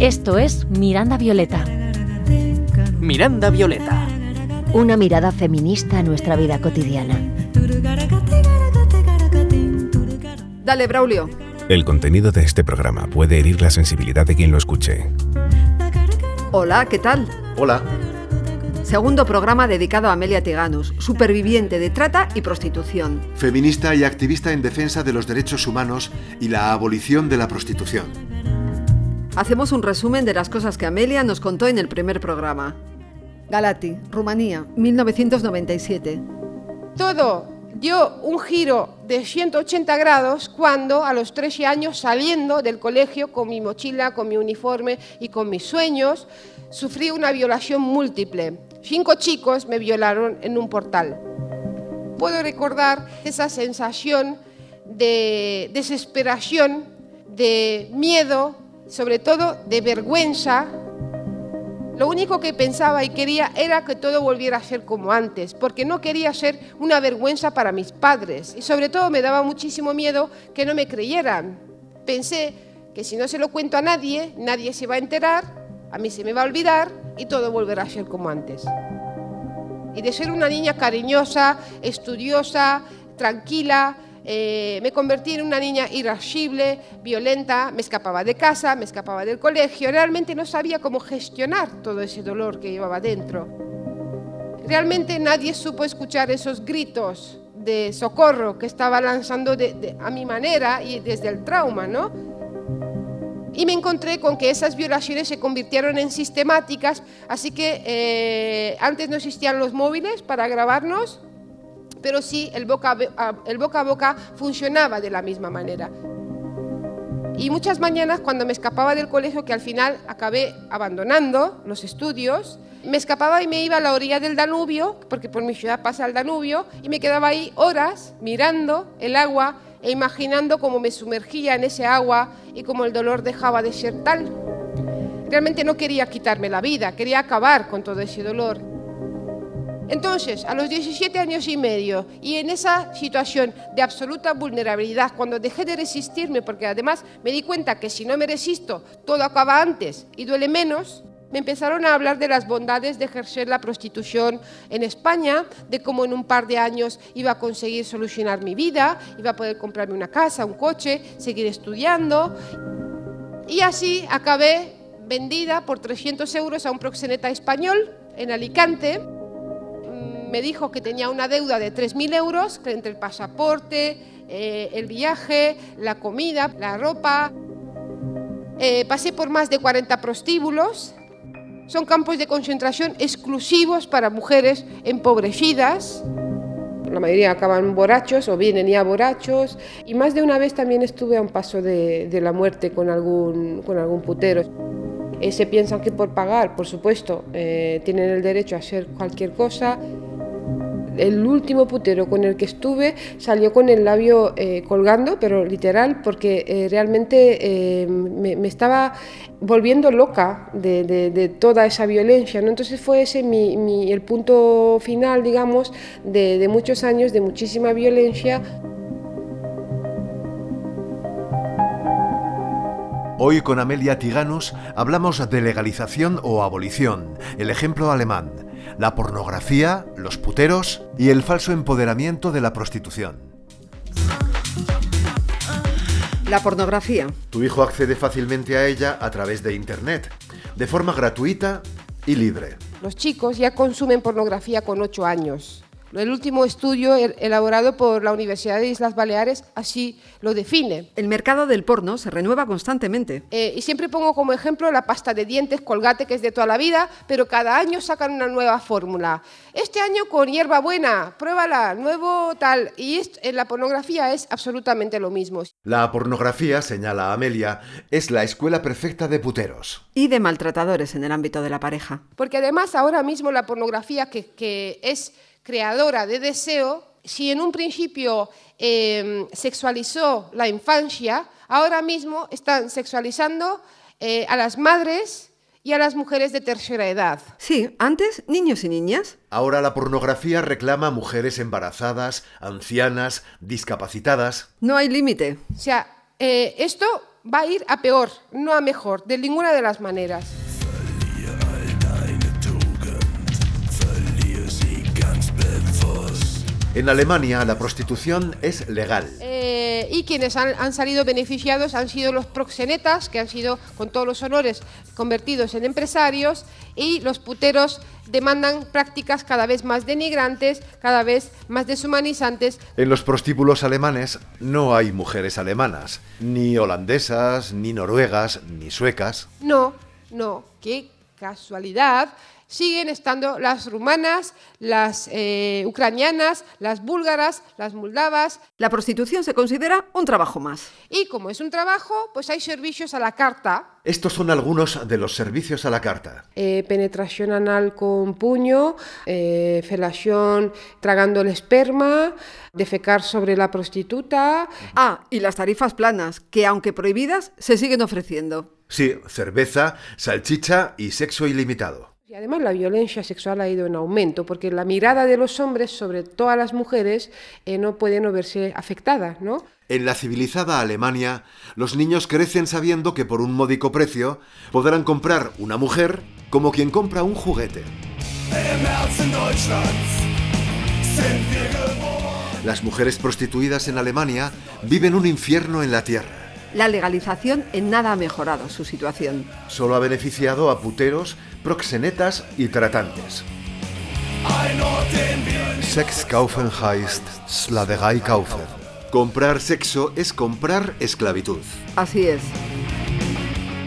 Esto es Miranda Violeta. Miranda Violeta. Una mirada feminista a nuestra vida cotidiana. Dale, Braulio. El contenido de este programa puede herir la sensibilidad de quien lo escuche. Hola, ¿qué tal? Hola. Segundo programa dedicado a Amelia Tiganus, superviviente de trata y prostitución. Feminista y activista en defensa de los derechos humanos y la abolición de la prostitución. Hacemos un resumen de las cosas que Amelia nos contó en el primer programa. Galati, Rumanía, 1997. Todo dio un giro de 180 grados cuando a los 13 años saliendo del colegio con mi mochila, con mi uniforme y con mis sueños, sufrí una violación múltiple. Cinco chicos me violaron en un portal. Puedo recordar esa sensación de desesperación, de miedo, sobre todo de vergüenza. Lo único que pensaba y quería era que todo volviera a ser como antes, porque no quería ser una vergüenza para mis padres y sobre todo me daba muchísimo miedo que no me creyeran. Pensé que si no se lo cuento a nadie, nadie se va a enterar, a mí se me va a olvidar y todo volverá a ser como antes. Y de ser una niña cariñosa, estudiosa, tranquila, eh, me convertí en una niña irascible, violenta, me escapaba de casa, me escapaba del colegio, realmente no sabía cómo gestionar todo ese dolor que llevaba dentro. Realmente nadie supo escuchar esos gritos de socorro que estaba lanzando a mi manera y desde el trauma, ¿no? Y me encontré con que esas violaciones se convirtieron en sistemáticas, así que eh, antes no existían los móviles para grabarnos, pero sí el boca, el boca a boca funcionaba de la misma manera. Y muchas mañanas cuando me escapaba del colegio, que al final acabé abandonando los estudios, me escapaba y me iba a la orilla del Danubio, porque por mi ciudad pasa el Danubio, y me quedaba ahí horas mirando el agua e imaginando cómo me sumergía en ese agua y cómo el dolor dejaba de ser tal. Realmente no quería quitarme la vida, quería acabar con todo ese dolor. Entonces, a los 17 años y medio y en esa situación de absoluta vulnerabilidad, cuando dejé de resistirme, porque además me di cuenta que si no me resisto, todo acaba antes y duele menos, me empezaron a hablar de las bondades de ejercer la prostitución en España, de cómo en un par de años iba a conseguir solucionar mi vida, iba a poder comprarme una casa, un coche, seguir estudiando. Y así acabé vendida por 300 euros a un proxeneta español en Alicante me dijo que tenía una deuda de 3.000 euros entre el pasaporte, eh, el viaje, la comida, la ropa. Eh, pasé por más de 40 prostíbulos. Son campos de concentración exclusivos para mujeres empobrecidas. La mayoría acaban borrachos o vienen ya borrachos. Y más de una vez también estuve a un paso de, la muerte con algún, con algún putero. Eh, se piensan que por pagar, por supuesto, tienen el derecho a hacer cualquier cosa el último putero con el que estuve salió con el labio eh, colgando, pero literal, porque eh, realmente eh, me, estaba volviendo loca de, toda esa violencia. ¿no? Entonces fue ese mi, el punto final, digamos, de, de muchos años de muchísima violencia. Hoy con Amelia Tiganus hablamos de legalización o abolición, el ejemplo alemán la pornografía, los puteros y el falso empoderamiento de la prostitución. La pornografía. Tu hijo accede fácilmente a ella a través de Internet, de forma gratuita y libre. Los chicos ya consumen pornografía con 8 años. El último estudio elaborado por la Universidad de Islas Baleares así lo define. El mercado del porno se renueva constantemente. Eh, y siempre pongo como ejemplo la pasta de dientes colgate que es de toda la vida, pero cada año sacan una nueva fórmula. Este año con hierbabuena, pruébala, nuevo tal. Y en la pornografía es absolutamente lo mismo. La pornografía, señala Amelia, es la escuela perfecta de puteros. Y de maltratadores en el ámbito de la pareja. Porque además ahora mismo la pornografía que, que es creadora de deseo, si en un principio em, sexualizó la infancia, ahora mismo están sexualizando eh, a las madres y a las mujeres de tercera edad. Sí, antes niños y niñas. Ahora la pornografía reclama mujeres embarazadas, ancianas, discapacitadas. No hay límite. O sea, Eh, esto va a ir a peor, no a mejor, de ninguna de las maneras. En Alemania la prostitución es legal. Eh, y quienes han, han salido beneficiados han sido los proxenetas, que han sido con todos los honores convertidos en empresarios, y los puteros demandan prácticas cada vez más denigrantes, cada vez más deshumanizantes. En los prostíbulos alemanes no hay mujeres alemanas, ni holandesas, ni noruegas, ni suecas. No, no, qué casualidad. Siguen estando las rumanas, las eh, ucranianas, las búlgaras, las moldavas. La prostitución se considera un trabajo más. Y como es un trabajo, pues hay servicios a la carta. Estos son algunos de los servicios a la carta. Eh, penetración anal con puño, eh, felación tragando el esperma, defecar sobre la prostituta. Ah, y las tarifas planas, que aunque prohibidas, se siguen ofreciendo. Sí, cerveza, salchicha y sexo ilimitado. Y además la violencia sexual ha ido en aumento, porque la mirada de los hombres sobre todas las mujeres eh, no puede no verse afectada, ¿no? En la civilizada Alemania, los niños crecen sabiendo que por un módico precio podrán comprar una mujer como quien compra un juguete. Las mujeres prostituidas en Alemania viven un infierno en la tierra. La legalización en nada ha mejorado su situación. Solo ha beneficiado a puteros, proxenetas y tratantes. Sex kaufen heißt Slaverei kaufen. Comprar sexo es comprar esclavitud. Así es.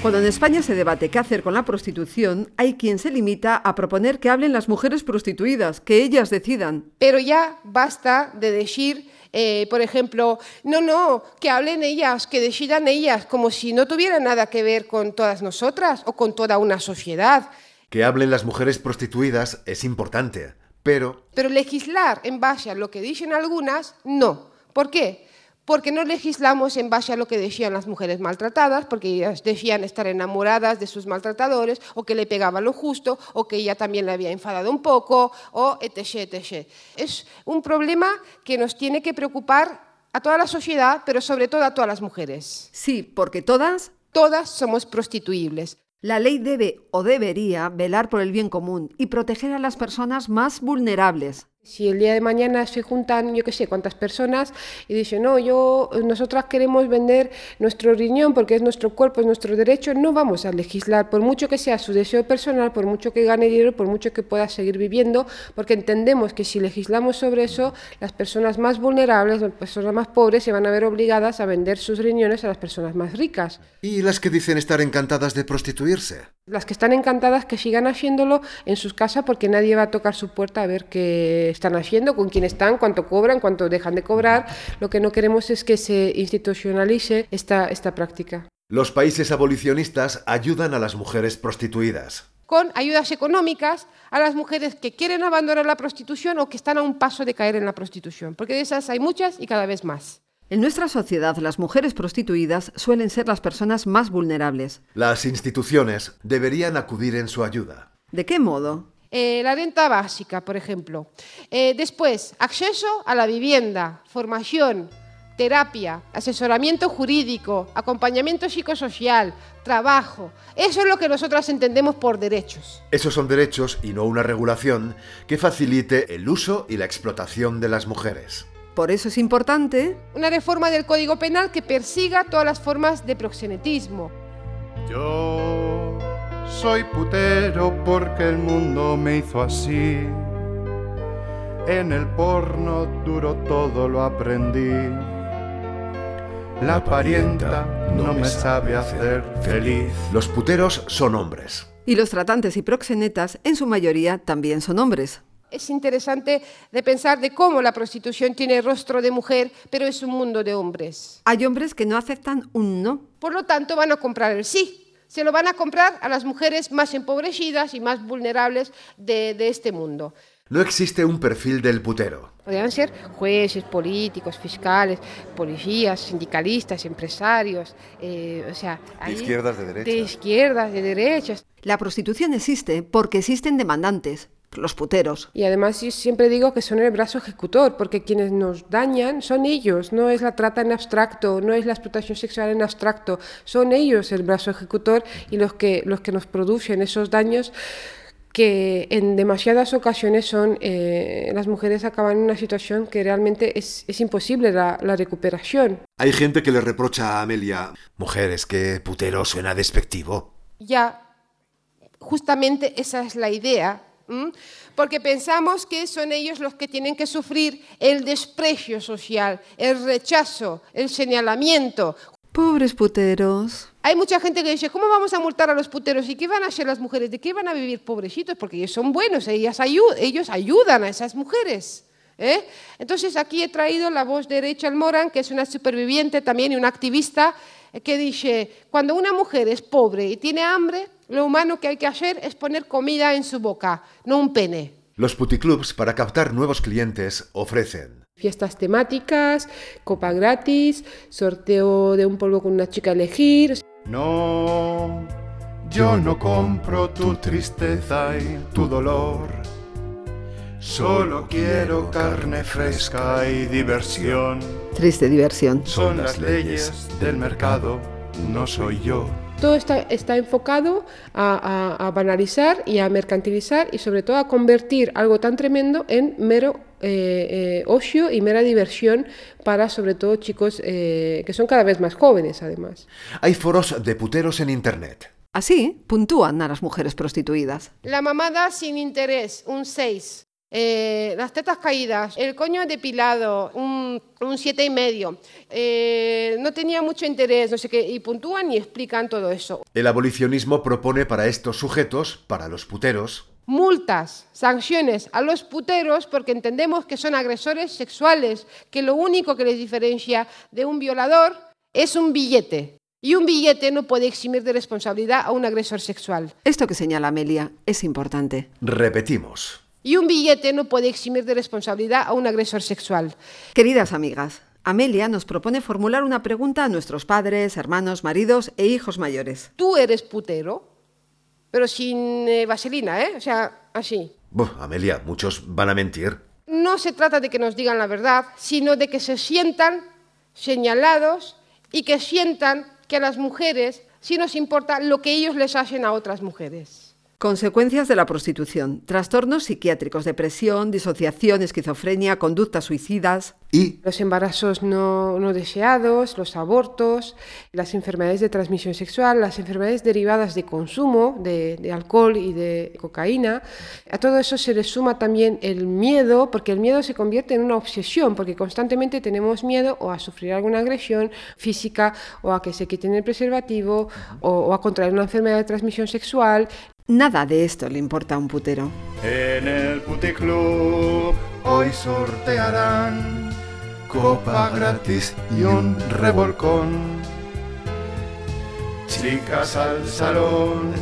Cuando en España se debate qué hacer con la prostitución, hay quien se limita a proponer que hablen las mujeres prostituidas, que ellas decidan. Pero ya basta de decir, eh, por ejemplo, no, no, que hablen ellas, que decidan ellas, como si no tuviera nada que ver con todas nosotras o con toda una sociedad. Que hablen las mujeres prostituidas es importante, pero Pero legislar en base a lo que dicen algunas, no. ¿Por qué? Porque no legislamos en base a lo que decían las mujeres maltratadas, porque ellas decían estar enamoradas de sus maltratadores, o que le pegaban lo justo, o que ella también le había enfadado un poco, o etc, etc. Es un problema que nos tiene que preocupar a toda la sociedad, pero sobre todo a todas las mujeres. Sí, porque todas, Todas somos prostituibles. la ley debe o debería velar por el bien común y proteger a las personas más vulnerables. Si el día de mañana se juntan, yo qué sé, cuántas personas y dicen, no, yo, nosotras queremos vender nuestro riñón porque es nuestro cuerpo, es nuestro derecho, no vamos a legislar, por mucho que sea su deseo personal, por mucho que gane dinero, por mucho que pueda seguir viviendo, porque entendemos que si legislamos sobre eso, las personas más vulnerables, las personas más pobres, se van a ver obligadas a vender sus riñones a las personas más ricas. ¿y las que dicen estar encantadas de prostituirse? Las que están encantadas que sigan haciéndolo en sus casas porque nadie va a tocar su puerta a ver qué están haciendo, con quién están, cuánto cobran, cuánto dejan de cobrar. Lo que no queremos es que se institucionalice esta, esta práctica. Los países abolicionistas ayudan a las mujeres prostituidas. Con ayudas económicas a las mujeres que quieren abandonar la prostitución o que están a un paso de caer en la prostitución, porque de esas hay muchas y cada vez más. En nuestra sociedad, las mujeres prostituidas suelen ser las personas más vulnerables. Las instituciones deberían acudir en su ayuda. ¿De qué modo? Eh, la renta básica, por ejemplo. Eh, después, acceso a la vivienda, formación, terapia, asesoramiento jurídico, acompañamiento psicosocial, trabajo. Eso es lo que nosotras entendemos por derechos. Esos son derechos y no una regulación que facilite el uso y la explotación de las mujeres. Por eso es importante Una reforma del Código Penal que persiga todas las formas de proxenetismo. Yo soy putero porque el mundo me hizo así. En el porno duro todo lo aprendí. La parienta no me sabe hacer feliz. Los puteros son hombres. y los tratantes y proxenetas en su mayoría también son hombres. Es interesante de pensar de cómo la prostitución tiene rostro de mujer, pero es un mundo de hombres. Hay hombres que no aceptan un no. Por lo tanto, van a comprar el sí. Se lo van a comprar a las mujeres más empobrecidas y más vulnerables de, de este mundo. No existe un perfil del putero. Podrían ser jueces, políticos, fiscales, policías, sindicalistas, empresarios, eh, o sea... ahí- izquierdas, de derechas. De izquierdas, de derechas. La prostitución existe porque existen demandantes. Los puteros. Y además yo siempre digo que son el brazo ejecutor, porque quienes nos dañan son ellos, no es la trata en abstracto, no es la explotación sexual en abstracto, son ellos el brazo ejecutor y los que, los que nos producen esos daños que en demasiadas ocasiones son eh, las mujeres acaban en una situación que realmente es, es imposible la, la, recuperación. Hay gente que le reprocha a Amelia, mujeres, que putero suena despectivo. Ya, justamente esa es la idea, ¿m? porque pensamos que son ellos los que tienen que sufrir el desprecio social, el rechazo, el señalamiento. Pobres puteros. Hay mucha gente que dice, ¿cómo vamos a multar a los puteros? ¿Y qué van a hacer las mujeres? ¿De qué van a vivir pobrecitos? Porque ellos son buenos, ellas ayud ellos ayudan a esas mujeres. ¿eh? Entonces aquí he traído la voz de Rachel Moran, que es una superviviente también y una activista, que dice, cuando una mujer es pobre y tiene hambre, lo humano que hay que hacer es poner comida en su boca, no un pene. Los puticlubs, para captar nuevos clientes, ofrecen fiestas temáticas, copa gratis, sorteo de un polvo con una chica a elegir. No, yo no compro tu tristeza y tu dolor. Solo quiero carne fresca y diversión. Triste diversión. Son las leyes del mercado, no soy yo. Todo está, está enfocado a, a, a, banalizar y a mercantilizar y sobre todo a convertir algo tan tremendo en mero eh, eh, ocio y mera diversión para sobre todo chicos eh, que son cada vez más jóvenes además. Hay foros de puteros en Internet. Así puntúan a las mujeres prostituidas. La mamada sin interés, un 6. Eh, las tetas caídas, el coño depilado, un, un siete y medio. Eh, no tenía mucho interés, no sé qué, y puntúan y explican todo eso. El abolicionismo propone para estos sujetos, para los puteros, multas, sanciones a los puteros porque entendemos que son agresores sexuales, que lo único que les diferencia de un violador es un billete. Y un billete no puede eximir de responsabilidad a un agresor sexual. Esto que señala Amelia es importante. Repetimos. Y un billete no puede eximir de responsabilidad a un agresor sexual. Queridas amigas, Amelia nos propone formular una pregunta a nuestros padres, hermanos, maridos e hijos mayores. ¿Tú eres putero? Pero sin eh, vaselina, ¿eh? O sea, así. Buh, Amelia, muchos van a mentir. No se trata de que nos digan la verdad, sino de que se sientan señalados y que sientan que a las mujeres sí nos importa lo que ellos les hacen a otras mujeres. Consecuencias de la prostitución. Trastornos psiquiátricos, depresión, disociación, esquizofrenia, conductas suicidas. Y los embarazos no, no, deseados, los abortos, las enfermedades de transmisión sexual, las enfermedades derivadas de consumo de, de, alcohol y de cocaína. A todo eso se le suma también el miedo, porque el miedo se convierte en una obsesión, porque constantemente tenemos miedo o a sufrir alguna agresión física o a que se quiten el preservativo o, o a contraer una enfermedad de transmisión sexual. Nada de esto le importa a un putero. En el puticlub hoy sortearán copa gratis y un revolcón. Chicas al salón,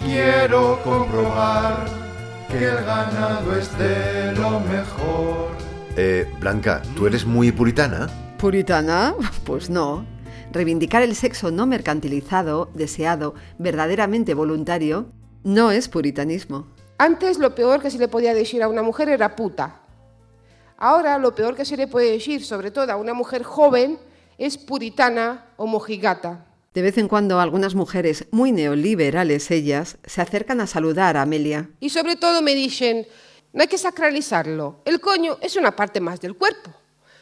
quiero comprobar que el ganado es de lo mejor. Eh, Blanca, ¿tú eres muy puritana? ¿Puritana? Pues no. Reivindicar el sexo no mercantilizado, deseado, verdaderamente voluntario, no es puritanismo. Antes lo peor que se le podía decir a una mujer era puta. Ahora lo peor que se le puede decir, sobre todo a una mujer joven, es puritana o mojigata. De vez en cuando algunas mujeres, muy neoliberales ellas, se acercan a saludar a Amelia. Y sobre todo me dicen, no hay que sacralizarlo, el coño es una parte más del cuerpo.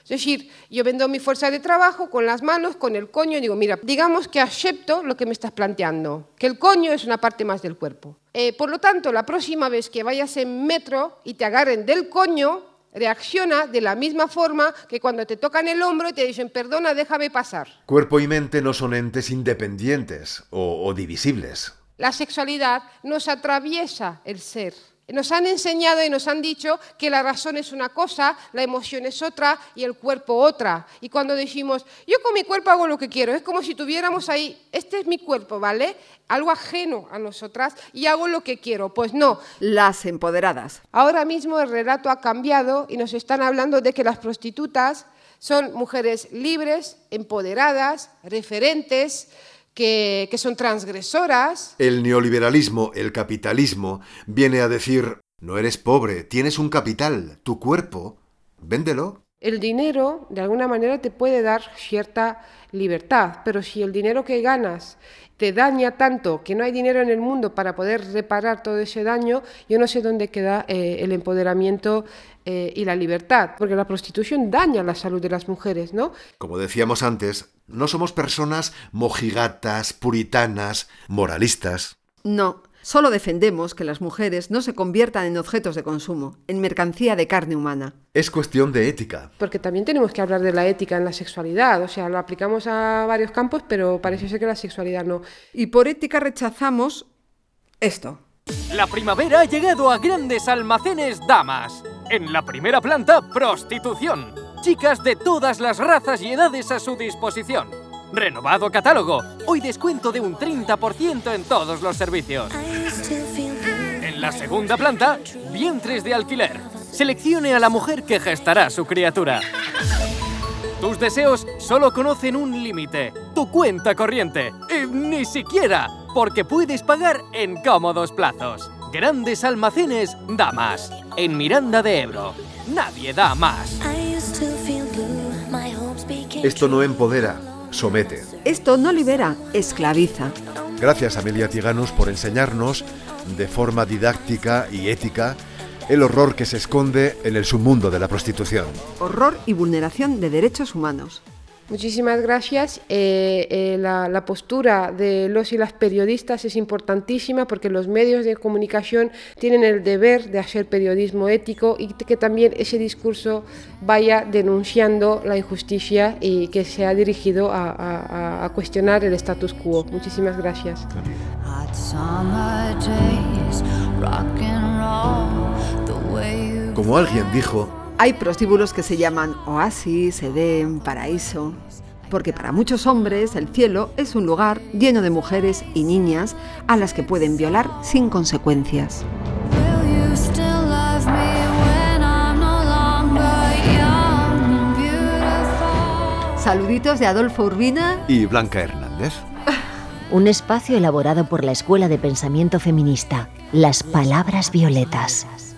Es decir, yo vendo mi fuerza de trabajo con las manos, con el coño, y digo, mira, digamos que acepto lo que me estás planteando, que el coño es una parte más del cuerpo. Eh, por lo tanto, la próxima vez que vayas en metro y te agarren del coño, reacciona de la misma forma que cuando te tocan el hombro y te dicen, perdona, déjame pasar. Cuerpo y mente no son entes independientes o, o divisibles. La sexualidad nos atraviesa el ser. Nos han enseñado y nos han dicho que la razón es una cosa, la emoción es otra y el cuerpo otra. Y cuando decimos, yo con mi cuerpo hago lo que quiero, es como si tuviéramos ahí, este es mi cuerpo, ¿vale? Algo ajeno a nosotras y hago lo que quiero. Pues no. Las empoderadas. Ahora mismo el relato ha cambiado y nos están hablando de que las prostitutas son mujeres libres, empoderadas, referentes, que, que, son transgresoras. El neoliberalismo, el capitalismo, viene a decir No eres pobre, tienes un capital, tu cuerpo. Véndelo. El dinero, de alguna manera, te puede dar cierta libertad, pero si el dinero que ganas te daña tanto que no hay dinero en el mundo para poder reparar todo ese daño, yo no sé dónde queda eh, el empoderamiento eh, y la libertad, porque la prostitución daña la salud de las mujeres, ¿no? Como decíamos antes, no somos personas mojigatas, puritanas, moralistas. No, Solo defendemos que las mujeres no se conviertan en objetos de consumo, en mercancía de carne humana. Es cuestión de ética. Porque también tenemos que hablar de la ética en la sexualidad. O sea, lo aplicamos a varios campos, pero parece ser que la sexualidad no. Y por ética rechazamos esto. La primavera ha llegado a grandes almacenes damas. En la primera planta, prostitución. Chicas de todas las razas y edades a su disposición Renovado catálogo. Hoy descuento de un 30% en todos los servicios. En la segunda planta, vientres de alquiler. Seleccione a la mujer que gestará su criatura. Tus deseos solo conocen un límite, tu cuenta corriente. Y ni siquiera, porque puedes pagar en cómodos plazos. Grandes almacenes Damas, en Miranda de Ebro. Nadie da más. Esto no empodera, somete. Esto no libera, esclaviza. Gracias Amelia Tiganos por enseñarnos de forma didáctica y ética el horror que se esconde en el submundo de la prostitución. Horror y vulneración de derechos humanos. Muchísimas gracias. Eh, eh, la, postura de los y las periodistas es importantísima porque los medios de comunicación tienen el deber de hacer periodismo ético y que también ese discurso vaya denunciando la injusticia y que sea dirigido a, a cuestionar el status quo. Muchísimas gracias. Como alguien dijo, hay prostíbulos que se llaman oasis, edén, paraíso, porque para muchos hombres el cielo es un lugar lleno de mujeres y niñas a las que pueden violar sin consecuencias. Saluditos de Adolfo Urbina y Blanca Hernández. Un espacio elaborado por la Escuela de Pensamiento Feminista, Las Palabras Violetas.